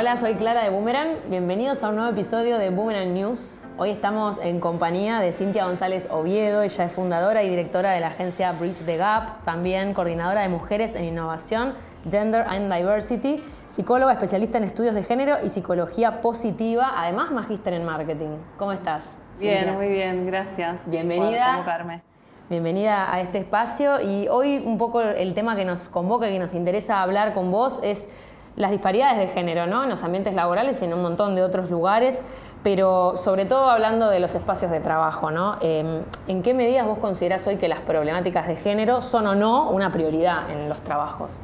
Hola, soy Clara de Boomerang. Bienvenidos a un nuevo episodio de Boomerang News. Hoy estamos en compañía de Cintia González Oviedo. Ella es fundadora y directora de la agencia Bridge the Gap, también coordinadora de mujeres en innovación, gender and diversity, psicóloga especialista en estudios de género y psicología positiva, además magíster en marketing. ¿Cómo estás? Bien, muy bien, gracias. Bienvenida. Por convocarme. Bienvenida a este espacio y hoy un poco el tema que nos convoca y que nos interesa hablar con vos es las disparidades de género ¿no? en los ambientes laborales y en un montón de otros lugares, pero sobre todo hablando de los espacios de trabajo. ¿no? Em, ¿En qué medidas vos considerás hoy que las problemáticas de género son o no una prioridad en los trabajos?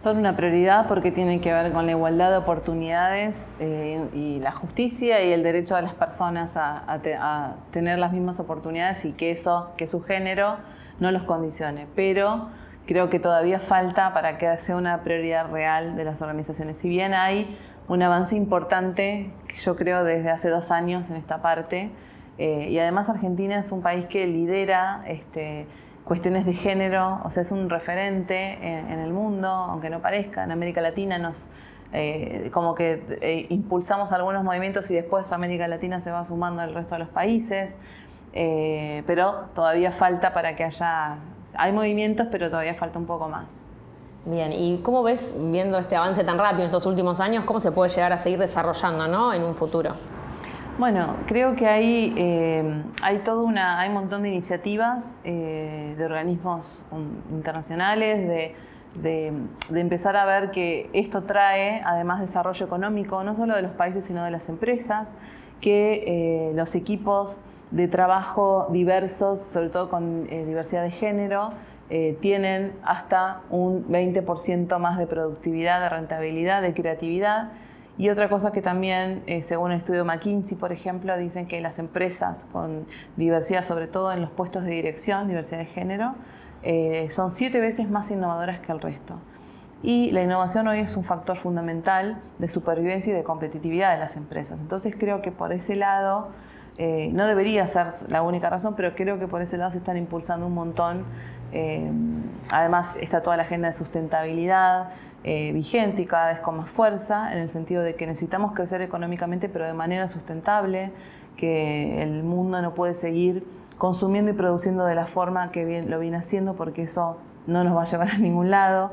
Son una prioridad porque tienen que ver con la igualdad de oportunidades eh, y la justicia y el derecho de las personas a, a, tener las mismas oportunidades y que eso, que su género no los condicione. Pero creo que todavía falta para que sea una prioridad real de las organizaciones. Si bien hay un avance importante, yo creo desde hace dos años en esta parte, eh, y además Argentina es un país que lidera este, cuestiones de género, o sea, es un referente en, el mundo, aunque no parezca, en América Latina nos... Eh, como que eh, impulsamos algunos movimientos y después América Latina se va sumando al resto de los países, pero todavía falta para que haya hay movimientos, pero todavía falta un poco más. Bien, ¿y cómo ves, viendo este avance tan rápido en estos últimos años, cómo se puede llegar a seguir desarrollando ¿no? en un futuro? Bueno, creo que hay, eh, hay todo una, hay un montón de iniciativas eh, de organismos internacionales, de, de, empezar a ver que esto trae además desarrollo económico, no solo de los países, sino de las empresas, que eh, los equipos de trabajo diversos, sobre todo con eh, diversidad de género, eh, tienen hasta un 20% más de productividad, de rentabilidad, de creatividad. Y otra cosa que también, eh, según el estudio McKinsey, por ejemplo, dicen que las empresas con diversidad, sobre todo en los puestos de dirección, diversidad de género, son siete veces más innovadoras que el resto. Y la innovación hoy es un factor fundamental de supervivencia y de competitividad de las empresas. Entonces creo que por ese lado eh, no debería ser la única razón, pero creo que por ese lado se están impulsando un montón. Eh, además está toda la agenda de sustentabilidad eh, vigente y cada vez con más fuerza, en el sentido de que necesitamos crecer económicamente, pero de manera sustentable, que el mundo no puede seguir consumiendo y produciendo de la forma que lo viene haciendo, porque eso no nos va a llevar a ningún lado.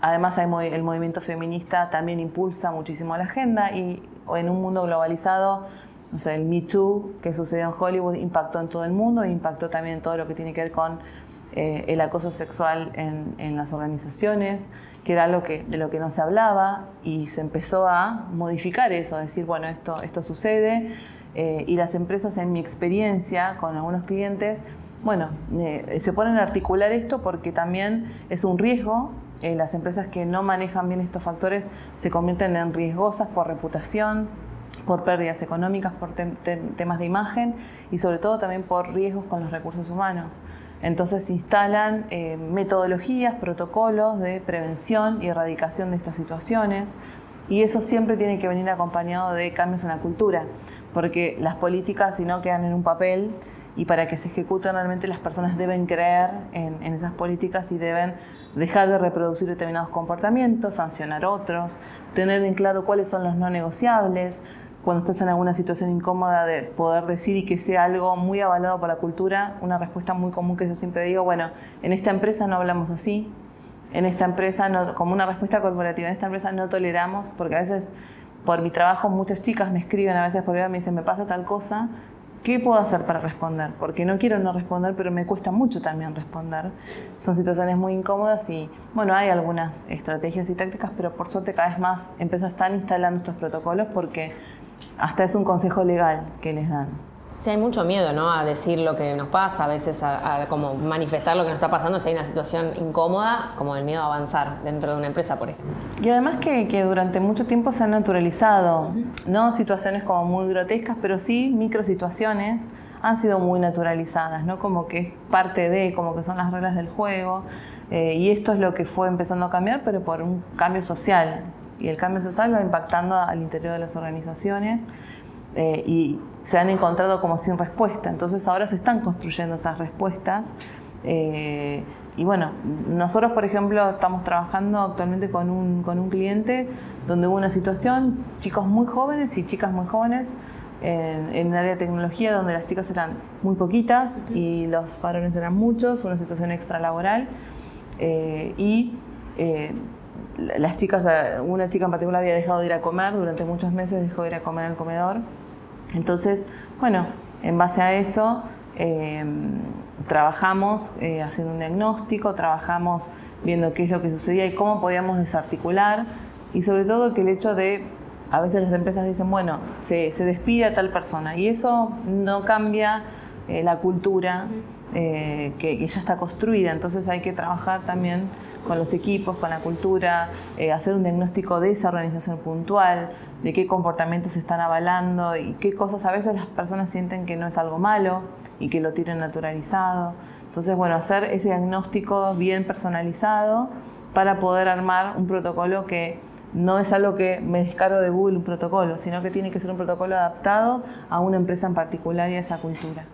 además, el movimiento feminista también impulsa muchísimo la agenda y en un mundo globalizado o sea, el Me Too que sucedió en Hollywood impactó en todo el mundo e impactó también en todo lo que tiene que ver con eh, el acoso sexual en, las organizaciones, que era algo que, de lo que no se hablaba y se empezó a modificar eso, a decir, bueno, esto, esto sucede eh, y las empresas, en mi experiencia con algunos clientes, bueno, eh, se ponen a articular esto porque también es un riesgo. las empresas que no manejan bien estos factores se convierten en riesgosas por reputación, por pérdidas económicas, por temas de imagen y sobre todo también por riesgos con los recursos humanos. Entonces instalan eh, metodologías, protocolos de prevención y erradicación de estas situaciones y eso siempre tiene que venir acompañado de cambios en la cultura, porque las políticas si no quedan en un papel y para que se ejecuten realmente las personas deben creer en, en esas políticas y deben dejar de reproducir determinados comportamientos, sancionar otros, tener en claro cuáles son los no negociables, cuando estás en alguna situación incómoda de poder decir y que sea algo muy avalado por la cultura, una respuesta muy común que yo siempre digo, bueno, en esta empresa no hablamos así, en esta empresa, no, como una respuesta corporativa, en esta empresa no toleramos, porque a veces por mi trabajo muchas chicas me escriben, a veces por vida me dicen, me pasa tal cosa, ¿qué puedo hacer para responder? Porque no quiero no responder, pero me cuesta mucho también responder. Son situaciones muy incómodas y, bueno, hay algunas estrategias y tácticas, pero por suerte cada vez más empresas están instalando estos protocolos porque hasta es un consejo legal que les dan. Sí, hay mucho miedo, ¿no? A decir lo que nos pasa, a veces a, como manifestar lo que nos está pasando si hay una situación incómoda, como el miedo a avanzar dentro de una empresa, por ejemplo. Y además que, que durante mucho tiempo se han naturalizado, no situaciones como muy grotescas, pero sí micro situaciones han sido muy naturalizadas, ¿no? Como que es parte de, como que son las reglas del juego. Eh, y esto es lo que fue empezando a cambiar, pero por un cambio social, y el cambio social va impactando al interior de las organizaciones eh, y se han encontrado como sin respuesta. Entonces ahora se están construyendo esas respuestas Eh, y bueno, nosotros, por ejemplo, estamos trabajando actualmente con un, con un cliente donde hubo una situación, chicos muy jóvenes y chicas muy jóvenes, en, en, área de tecnología donde las chicas eran muy poquitas y los varones eran muchos, una situación extralaboral. Eh, y eh, las chicas, una chica en particular había dejado de ir a comer, durante muchos meses dejó de ir a comer al comedor. Entonces, bueno, en base a eso eh, trabajamos eh, haciendo un diagnóstico, trabajamos viendo qué es lo que sucedía y cómo podíamos desarticular. Y sobre todo que el hecho de, a veces las empresas dicen, bueno, se, despide a tal persona y eso no cambia eh, la cultura que, que, ya está construida, entonces hay que trabajar también con los equipos, con la cultura, hacer un diagnóstico de esa organización puntual, de qué comportamientos se están avalando y qué cosas a veces las personas sienten que no es algo malo y que lo tienen naturalizado. Entonces, bueno, hacer ese diagnóstico bien personalizado para poder armar un protocolo que no es algo que me descargo de Google un protocolo, sino que tiene que ser un protocolo adaptado a una empresa en particular y a esa cultura.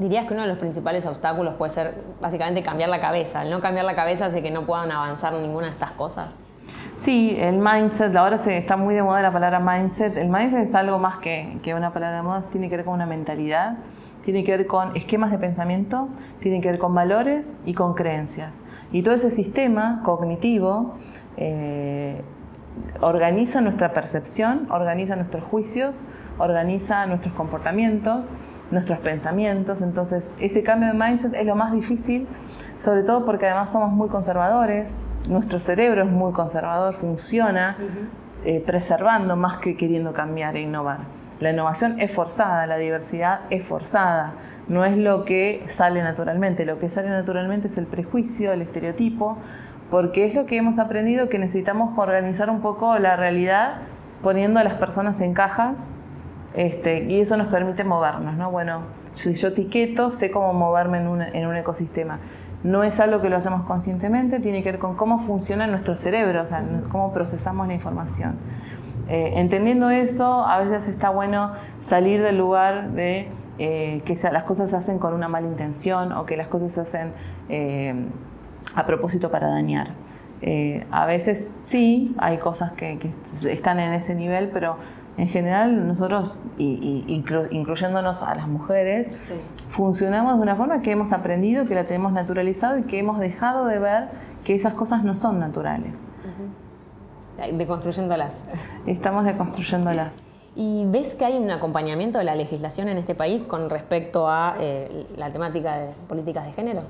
¿Dirías que uno de los principales obstáculos puede ser básicamente cambiar la cabeza? El no cambiar la cabeza hace que no puedan avanzar ninguna de estas cosas. Sí, el mindset, ahora se está muy de moda la palabra mindset. El mindset es algo más que, que una palabra de moda, tiene que ver con una mentalidad, tiene que ver con esquemas de pensamiento, tiene que ver con valores y con creencias. Y todo ese sistema cognitivo eh, organiza nuestra percepción, organiza nuestros juicios, organiza nuestros comportamientos, nuestros pensamientos. Entonces, ese cambio de mindset es lo más difícil, sobre todo porque además somos muy conservadores, nuestro cerebro es muy conservador, funciona eh, preservando más que queriendo cambiar e innovar. La innovación es forzada, la diversidad es forzada, no es lo que sale naturalmente, lo que sale naturalmente es el prejuicio, el estereotipo, porque es lo que hemos aprendido que necesitamos organizar un poco la realidad poniendo a las personas en cajas este, y eso nos permite movernos, ¿no? Bueno, si yo etiqueto, sé cómo moverme en, en un ecosistema no es algo que lo hacemos conscientemente, tiene que ver con cómo funciona nuestro cerebro, o sea, cómo procesamos la información. Eh, entendiendo eso, a veces está bueno salir del lugar de eh, que las cosas se hacen con una mala intención o que las cosas se hacen eh, a propósito para dañar. a veces sí, hay cosas que están en ese nivel, pero en general nosotros, y, incluyéndonos a las mujeres, funcionamos de una forma que hemos aprendido, que la tenemos naturalizado y que hemos dejado de ver que esas cosas no son naturales. Deconstruyéndolas. Estamos deconstruyéndolas. ¿Y ves que hay un acompañamiento de la legislación en este país con respecto a eh, la temática de políticas de género?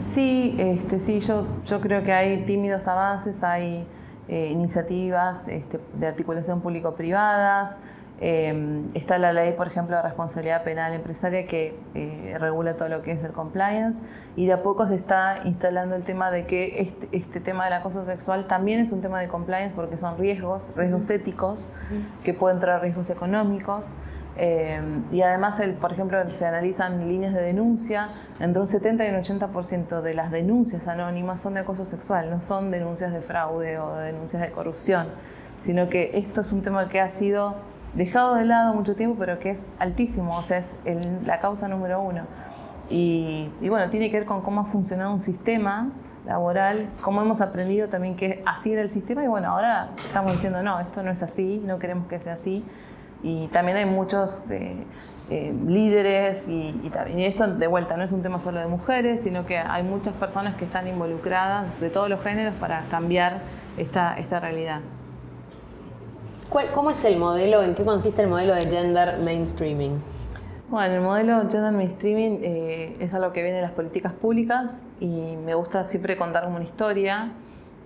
Sí, este, sí yo, yo creo que hay tímidos avances, hay eh, iniciativas este, de articulación público-privadas. Eh, está la ley, por ejemplo, de responsabilidad penal empresaria que eh, regula todo lo que es el compliance y de a poco se está instalando el tema de que este, este, tema del acoso sexual también es un tema de compliance porque son riesgos, riesgos éticos que pueden traer riesgos económicos. Em, y además, el, por ejemplo, se analizan líneas de denuncia, entre un 70 y un 80% de las denuncias anónimas son de acoso sexual, no son denuncias de fraude o denuncias de corrupción, sino que esto es un tema que ha sido dejado de lado mucho tiempo, pero que es altísimo, o sea, es la causa número uno. Y, y, bueno, tiene que ver con cómo ha funcionado un sistema laboral, cómo hemos aprendido también que así era el sistema y bueno, ahora estamos diciendo, no, esto no es así, no queremos que sea así y también hay muchos eh, eh, líderes y, y, esto de vuelta no es un tema solo de mujeres, sino que hay muchas personas que están involucradas de todos los géneros para cambiar esta, esta realidad. ¿Cómo es el modelo, en qué consiste el modelo de gender mainstreaming? Bueno, el modelo gender mainstreaming eh, es algo que viene de las políticas públicas y me gusta siempre contar como una historia,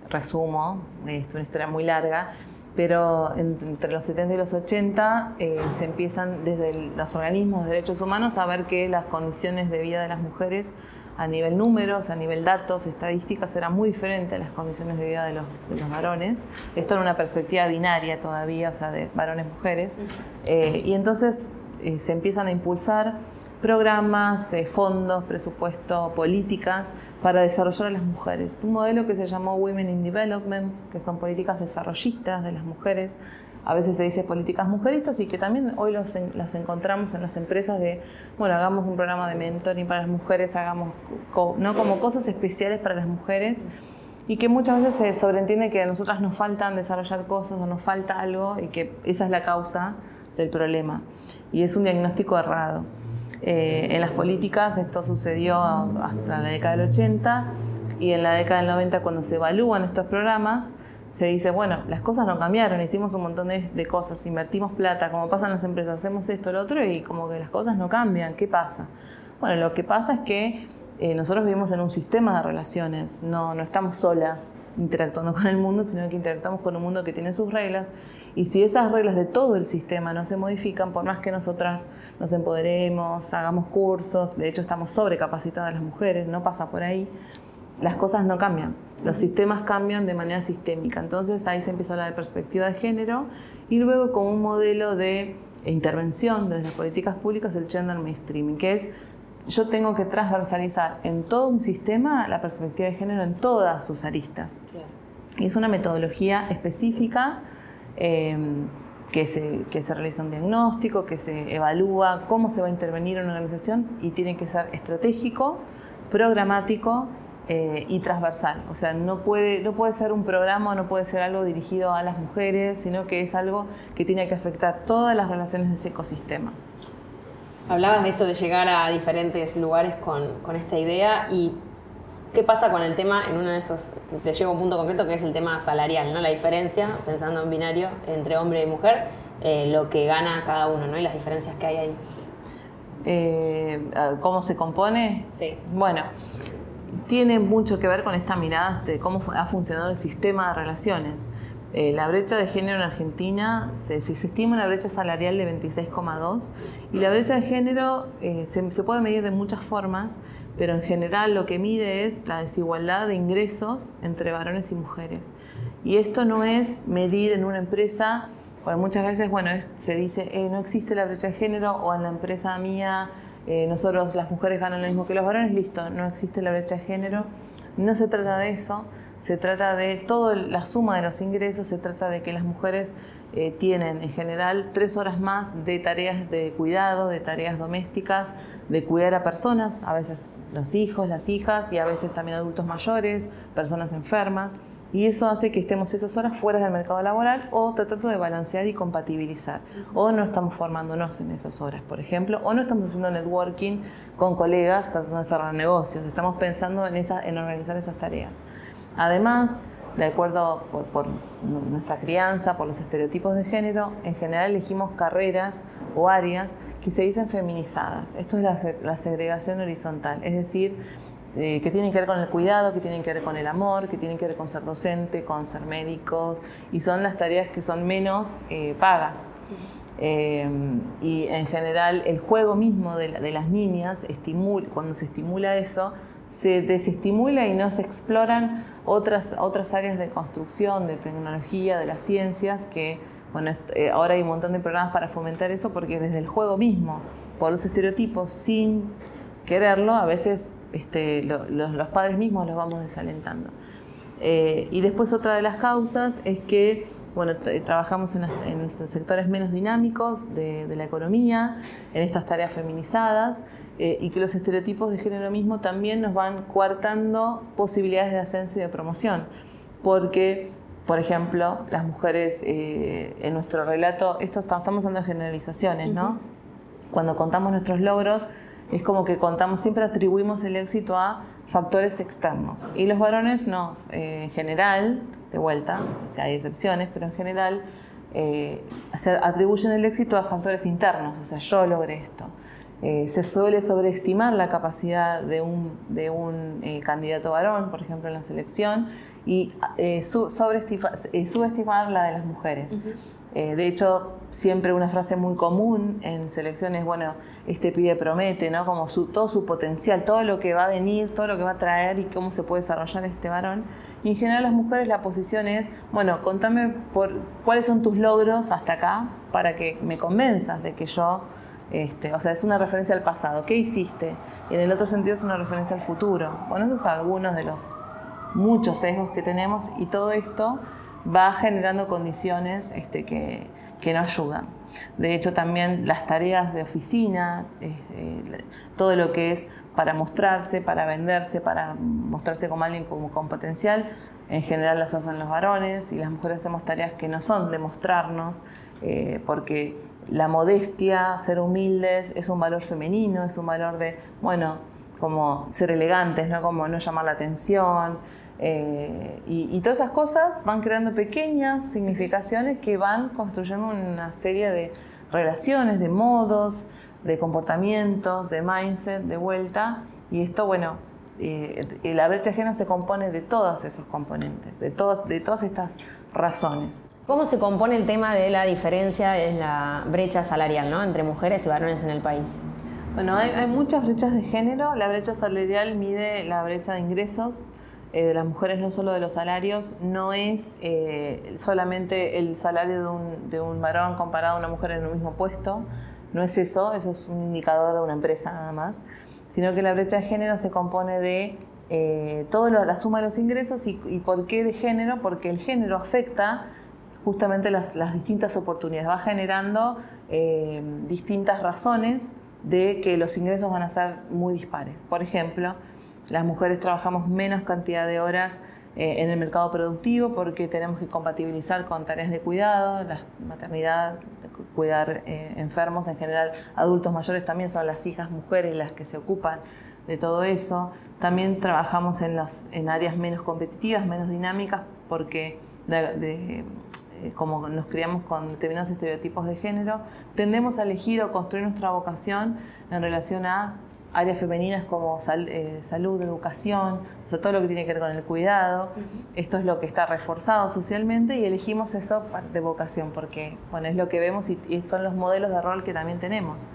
resumo, es una historia muy larga, pero entre los 70 y los 80 eh, se empiezan desde los organismos de derechos humanos a ver que las condiciones de vida de las mujeres a nivel números, a nivel datos, estadísticas, eran muy diferentes a las condiciones de vida de los, varones. Esto en una perspectiva binaria todavía, o sea, de varones-mujeres. Eh, y entonces eh, se empiezan a impulsar programas, fondos, presupuesto, políticas para desarrollar a las mujeres. Un modelo que se llamó Women in Development, que son políticas desarrollistas de las mujeres a veces se dice políticas mujeristas y que también hoy las encontramos en las empresas de, bueno, hagamos un programa de mentoring para las mujeres, hagamos, no como cosas especiales para las mujeres y que muchas veces se sobreentiende que a nosotras nos faltan desarrollar cosas o nos falta algo y que esa es la causa del problema. Y es un diagnóstico errado. Eh, en las políticas esto sucedió hasta la década del 80 y en la década del 90 cuando se evalúan estos programas se dice, bueno, las cosas no cambiaron, hicimos un montón de, cosas, invertimos plata, como pasa en las empresas, hacemos esto, lo otro y como que las cosas no cambian, ¿qué pasa? Bueno, lo que pasa es que eh, nosotros vivimos en un sistema de relaciones, no, no estamos solas interactuando con el mundo, sino que interactuamos con un mundo que tiene sus reglas. Y si esas reglas de todo el sistema no se modifican, por más que nosotras nos empoderemos, hagamos cursos, de hecho estamos sobrecapacitadas las mujeres, no pasa por ahí, las cosas no cambian, los sistemas cambian de manera sistémica. Entonces ahí se empieza a hablar de perspectiva de género y luego con un modelo de intervención desde las políticas públicas el gender mainstreaming, que es yo tengo que transversalizar en todo un sistema la perspectiva de género en todas sus aristas. Y es una metodología específica em, que, se, que se realiza un diagnóstico, que se evalúa cómo se va a intervenir en una organización y tiene que ser estratégico, programático eh, y transversal. O sea, no puede, no puede ser un programa, no puede ser algo dirigido a las mujeres, sino que es algo que tiene que afectar todas las relaciones de ese ecosistema. Hablabas de esto de llegar a diferentes lugares con, con esta idea y ¿qué pasa con el tema en uno de esos, te llevo a un punto concreto que es el tema salarial, ¿no? La diferencia, pensando en binario, entre hombre y mujer, eh, lo que gana cada uno, ¿no? Y las diferencias que hay ahí. Eh, ¿Cómo se compone? Sí. Bueno, tiene mucho que ver con esta mirada de cómo ha funcionado el sistema de relaciones. Eh, la brecha de género en Argentina, se, estima una brecha salarial de 26,2 y la brecha de género eh, se, puede medir de muchas formas, pero en general lo que mide es la desigualdad de ingresos entre varones y mujeres. Y esto no es medir en una empresa, porque muchas veces bueno, se dice eh, no existe la brecha de género o en la empresa mía nosotros las mujeres ganan lo mismo que los varones, listo, no existe la brecha de género. No se trata de eso, se trata de toda la suma de los ingresos, se trata de que las mujeres eh, tienen en general tres horas más de tareas de cuidado, de tareas domésticas, de cuidar a personas, a veces los hijos, las hijas y a veces también adultos mayores, personas enfermas y eso hace que estemos esas horas fuera del mercado laboral o tratando de balancear y compatibilizar. O no estamos formándonos en esas horas, por ejemplo, o no estamos haciendo networking con colegas tratando de cerrar negocios. Estamos pensando en, esa, en organizar esas tareas. Además, de acuerdo por, nuestra crianza, por los estereotipos de género, en general elegimos carreras o áreas que se dicen feminizadas. Esto es la, segregación horizontal, es decir, eh, que tienen que ver con el cuidado, que tienen que ver con el amor, que tienen que ver con ser docente, con ser médicos, y son las tareas que son menos eh, pagas. Eh, y en general el juego mismo de, las niñas, cuando se estimula eso, se desestimula y no se exploran otras, otras áreas de construcción, de tecnología, de las ciencias, que bueno, ahora hay un montón de programas para fomentar eso porque desde el juego mismo, por los estereotipos, sin quererlo, a veces este, los, padres mismos los vamos desalentando. Eh, y después otra de las causas es que bueno, trabajamos en, los sectores menos dinámicos de, la economía, en estas tareas feminizadas, eh, y que los estereotipos de género mismo también nos van coartando posibilidades de ascenso y de promoción. Porque, por ejemplo, las mujeres, eh, en nuestro relato, esto estamos hablando de generalizaciones, ¿no? Cuando contamos nuestros logros, es como que contamos, siempre atribuimos el éxito a factores externos. Y los varones no, eh, en general, de vuelta, o sea, hay excepciones, pero en general eh, se atribuyen el éxito a factores internos, o sea, yo logré esto. Eh, se suele sobreestimar la capacidad de un, de un candidato varón, por ejemplo, en la selección, y subestimar la de las mujeres. Eh, de hecho, siempre una frase muy común en selecciones, bueno, este pibe promete, ¿no? Como su, todo su potencial, todo lo que va a venir, todo lo que va a traer y cómo se puede desarrollar este varón. Y en general las mujeres la posición es, bueno, contame por cuáles son tus logros hasta acá para que me convenzas de que yo, este, o sea, es una referencia al pasado, ¿qué hiciste? Y en el otro sentido es una referencia al futuro. Bueno, esos son algunos de los muchos sesgos que tenemos y todo esto va generando condiciones este, que, que no ayudan. De hecho, también las tareas de oficina, eh, todo lo que es para mostrarse, para venderse, para mostrarse como alguien como con potencial, en general las hacen los varones y las mujeres hacemos tareas que no son de mostrarnos, eh, porque la modestia, ser humildes, es un valor femenino, es un valor de, bueno, como ser elegantes, ¿no? como no llamar la atención. Eh, y, todas esas cosas van creando pequeñas significaciones que van construyendo una serie de relaciones, de modos, de comportamientos, de mindset, de vuelta. Y esto, bueno, eh, la brecha de género se compone de todos esos componentes, de, todos, de todas estas razones. ¿Cómo se compone el tema de la diferencia en la brecha salarial ¿no? entre mujeres y varones en el país? Bueno, hay, muchas brechas de género. La brecha salarial mide la brecha de ingresos eh, de las mujeres, no solo de los salarios. No es eh, solamente el salario de un, de un varón comparado a una mujer en un mismo puesto. No es eso, eso es un indicador de una empresa nada más sino que la brecha de género se compone de eh, toda la suma de los ingresos y, por qué de género, porque el género afecta justamente las, distintas oportunidades, va generando eh, distintas razones de que los ingresos van a ser muy dispares. Por ejemplo, las mujeres trabajamos menos cantidad de horas eh, en el mercado productivo porque tenemos que compatibilizar con tareas de cuidado, la maternidad, cuidar eh, enfermos, en general adultos mayores también son las hijas mujeres las que se ocupan de todo eso. También trabajamos en, las, áreas menos competitivas, menos dinámicas, porque eh, como nos criamos con determinados estereotipos de género, tendemos a elegir o construir nuestra vocación en relación a áreas femeninas como eh, salud, educación, o sea, todo lo que tiene que ver con el cuidado. Esto es lo que está reforzado socialmente y elegimos eso de vocación porque bueno, es lo que vemos y, son los modelos de rol que también tenemos.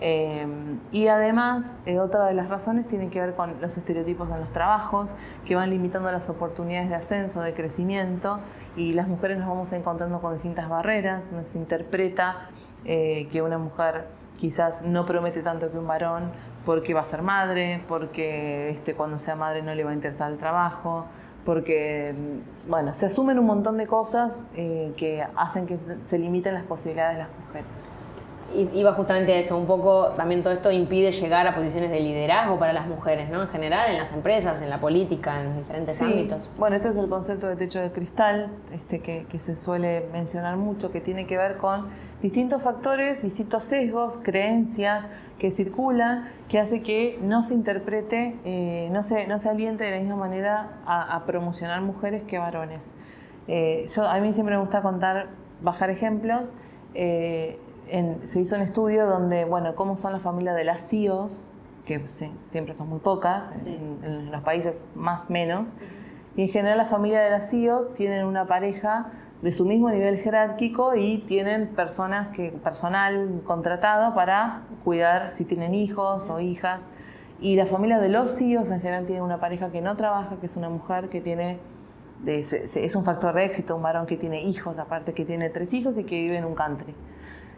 Eh, y además, eh, otra de las razones tiene que ver con los estereotipos en los trabajos, que van limitando las oportunidades de ascenso, de crecimiento, y las mujeres nos vamos encontrando con distintas barreras, nos interpreta que una mujer quizás no promete tanto que un varón porque va a ser madre, porque este, cuando sea madre no le va a interesar el trabajo, porque, mm, bueno, se asumen un montón de cosas eh, que hacen que se limiten las posibilidades de las mujeres iba justamente a eso, un poco también todo esto impide llegar a posiciones de liderazgo para las mujeres, ¿no? En general, en las empresas, en la política, en diferentes sí. ámbitos. Bueno, este es el concepto de techo de cristal, este que, que, se suele mencionar mucho, que tiene que ver con distintos factores, distintos sesgos, creencias que circulan, que hace que no se interprete, eh, no, se, no se aliente de la misma manera a, promocionar mujeres que varones. Eh, yo, a mí siempre me gusta contar, bajar ejemplos. Eh, se hizo un estudio donde, bueno, cómo son las familias de las CIOs, que siempre son muy pocas, en, los países más menos, y en general las familias de las CIOs tienen una pareja de su mismo nivel jerárquico y tienen personas que, personal contratado para cuidar si tienen hijos o hijas. Y la familia de los CIOs en general tienen una pareja que no trabaja, que es una mujer que tiene es un factor de éxito, un varón que tiene hijos, aparte que tiene tres hijos y que vive en un country.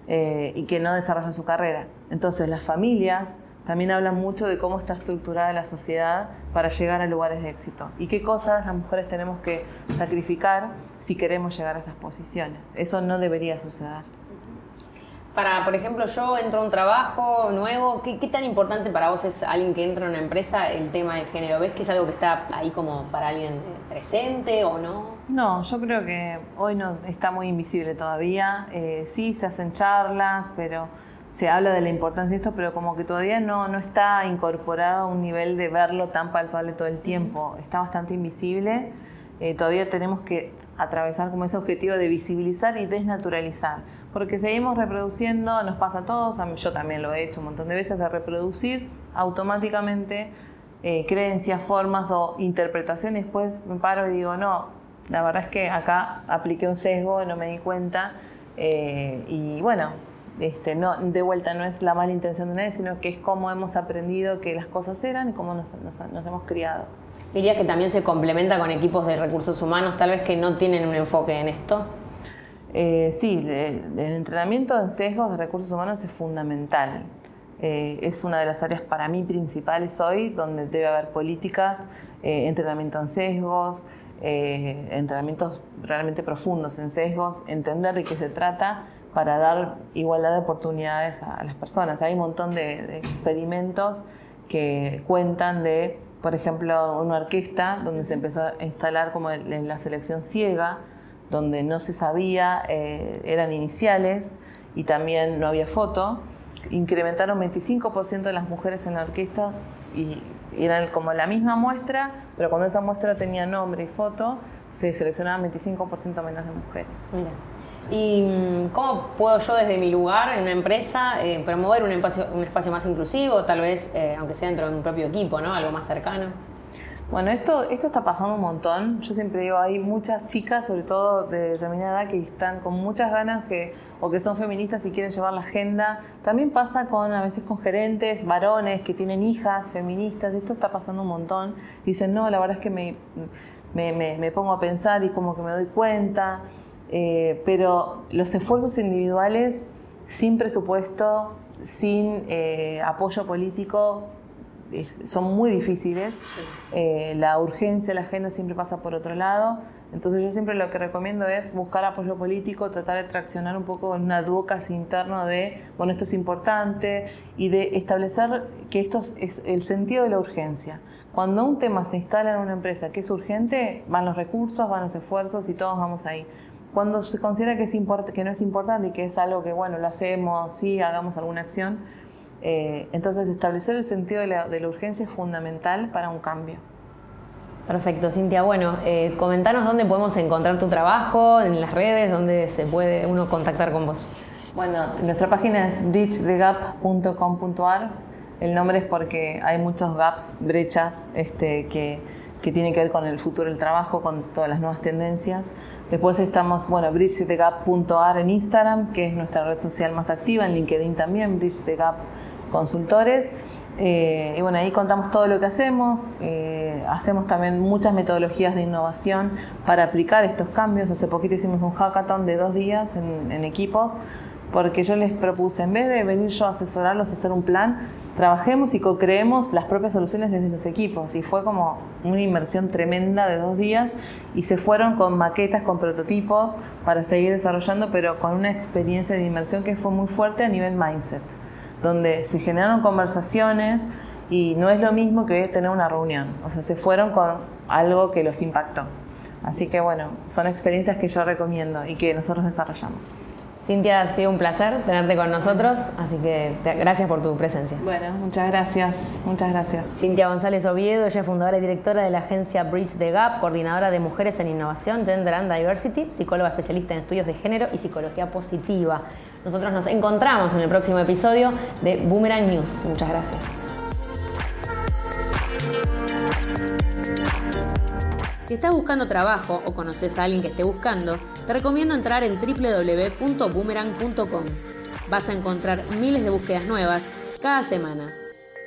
Eh, y que no desarrollan su carrera. Entonces las familias también hablan mucho de cómo está estructurada la sociedad para llegar a lugares de éxito y qué cosas las mujeres tenemos que sacrificar si queremos llegar a esas posiciones. Eso no debería suceder para, por ejemplo, yo entro a un trabajo nuevo, ¿qué, tan importante para vos es alguien que entra a una empresa el tema del género? ¿Ves que es algo que está ahí como para alguien presente o no? No, yo creo que hoy no está muy invisible todavía. Eh, sí, se hacen charlas, pero se habla de la importancia de esto, pero como que todavía no, no está incorporado a un nivel de verlo tan palpable todo el tiempo. Está bastante invisible. Eh, todavía tenemos que atravesar como ese objetivo de visibilizar y desnaturalizar porque seguimos reproduciendo, nos pasa a todos, yo también lo he hecho un montón de veces, de reproducir automáticamente eh, creencias, formas o interpretaciones. Después me paro y digo, no, la verdad es que acá apliqué un sesgo, no me di cuenta. Eh, y bueno, este, no, de vuelta no es la mala intención de nadie, sino que es cómo hemos aprendido que las cosas eran y cómo nos, nos hemos criado. Diría que también se complementa con equipos de recursos humanos, tal vez que no tienen un enfoque en esto. Eh, sí, el entrenamiento en sesgos de recursos humanos es fundamental. Eh, es una de las áreas para mí principales hoy donde debe haber políticas, eh, entrenamiento en sesgos, eh, entrenamientos realmente profundos en sesgos, entender de qué se trata para dar igualdad de oportunidades a las personas. Hay un montón de, experimentos que cuentan de, por ejemplo, una orquesta donde se empezó a instalar como la selección ciega, donde no se sabía, eh, eran iniciales y también no había foto. Incrementaron 25% de las mujeres en la orquesta y eran como la misma muestra, pero cuando esa muestra tenía nombre y foto, se seleccionaban 25% menos de mujeres. ¿Y mm, cómo puedo yo desde mi lugar en una empresa eh, promover un espacio, un espacio más inclusivo, tal vez, eh, aunque sea dentro de un propio equipo, ¿no? algo más cercano? Bueno, esto, esto está pasando un montón. Yo siempre digo, hay muchas chicas, sobre todo de determinada edad, que están con muchas ganas que, o que son feministas y quieren llevar la agenda. También pasa con a veces con gerentes, varones que tienen hijas feministas. Esto está pasando un montón. Dicen, no, la verdad es que me, me, me, pongo a pensar y como que me doy cuenta. Eh, pero los esfuerzos individuales sin presupuesto, sin eh, apoyo político, son muy difíciles. Eh, la urgencia, la agenda siempre pasa por otro lado. Entonces yo siempre lo que recomiendo es buscar apoyo político, tratar de traccionar un poco en una advocacy interno de, bueno, esto es importante y de establecer que esto es el sentido de la urgencia. Cuando un tema se instala en una empresa que es urgente, van los recursos, van los esfuerzos y todos vamos ahí. Cuando se considera que, es que no es importante y que es algo que, bueno, lo hacemos, sí, hagamos alguna acción, eh, entonces, establecer el sentido de la, urgencia es fundamental para un cambio. Perfecto, Cintia. Bueno, eh, comentanos dónde podemos encontrar tu trabajo, en las redes, dónde se puede uno contactar con vos. Bueno, nuestra página es bridgethegap.com.ar. El nombre es porque hay muchos gaps, brechas, este, que, que tienen que ver con el futuro del trabajo, con todas las nuevas tendencias. Después estamos, bueno, bridgethegap.ar en Instagram, que es nuestra red social más activa, en LinkedIn también, bridgethegap consultores. Eh, y bueno, ahí contamos todo lo que hacemos. Eh, hacemos también muchas metodologías de innovación para aplicar estos cambios. Hace poquito hicimos un hackathon de dos días en, equipos, porque yo les propuse, en vez de venir yo a asesorarlos, a hacer un plan, trabajemos y co-creemos las propias soluciones desde los equipos. Y fue como una inversión tremenda de dos días y se fueron con maquetas, con prototipos para seguir desarrollando, pero con una experiencia de inmersión que fue muy fuerte a nivel mindset donde se generaron conversaciones y no es lo mismo que tener una reunión. O sea, se fueron con algo que los impactó. Así que bueno, son experiencias que yo recomiendo y que nosotros desarrollamos. Cintia, ha sido un placer tenerte con nosotros, así que gracias por tu presencia. Bueno, muchas gracias, muchas gracias. Cintia González Oviedo, ella es fundadora y directora de la agencia Bridge the Gap, coordinadora de Mujeres en Innovación, Gender and Diversity, psicóloga especialista en estudios de género y psicología positiva. Nosotros nos encontramos en el próximo episodio de Boomerang News. Muchas gracias. Si estás buscando trabajo o conoces a alguien que esté buscando, te recomiendo entrar en www.boomerang.com. Vas a encontrar miles de búsquedas nuevas cada semana.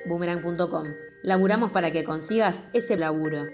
Boomerang.com. Laburamos para que consigas ese laburo.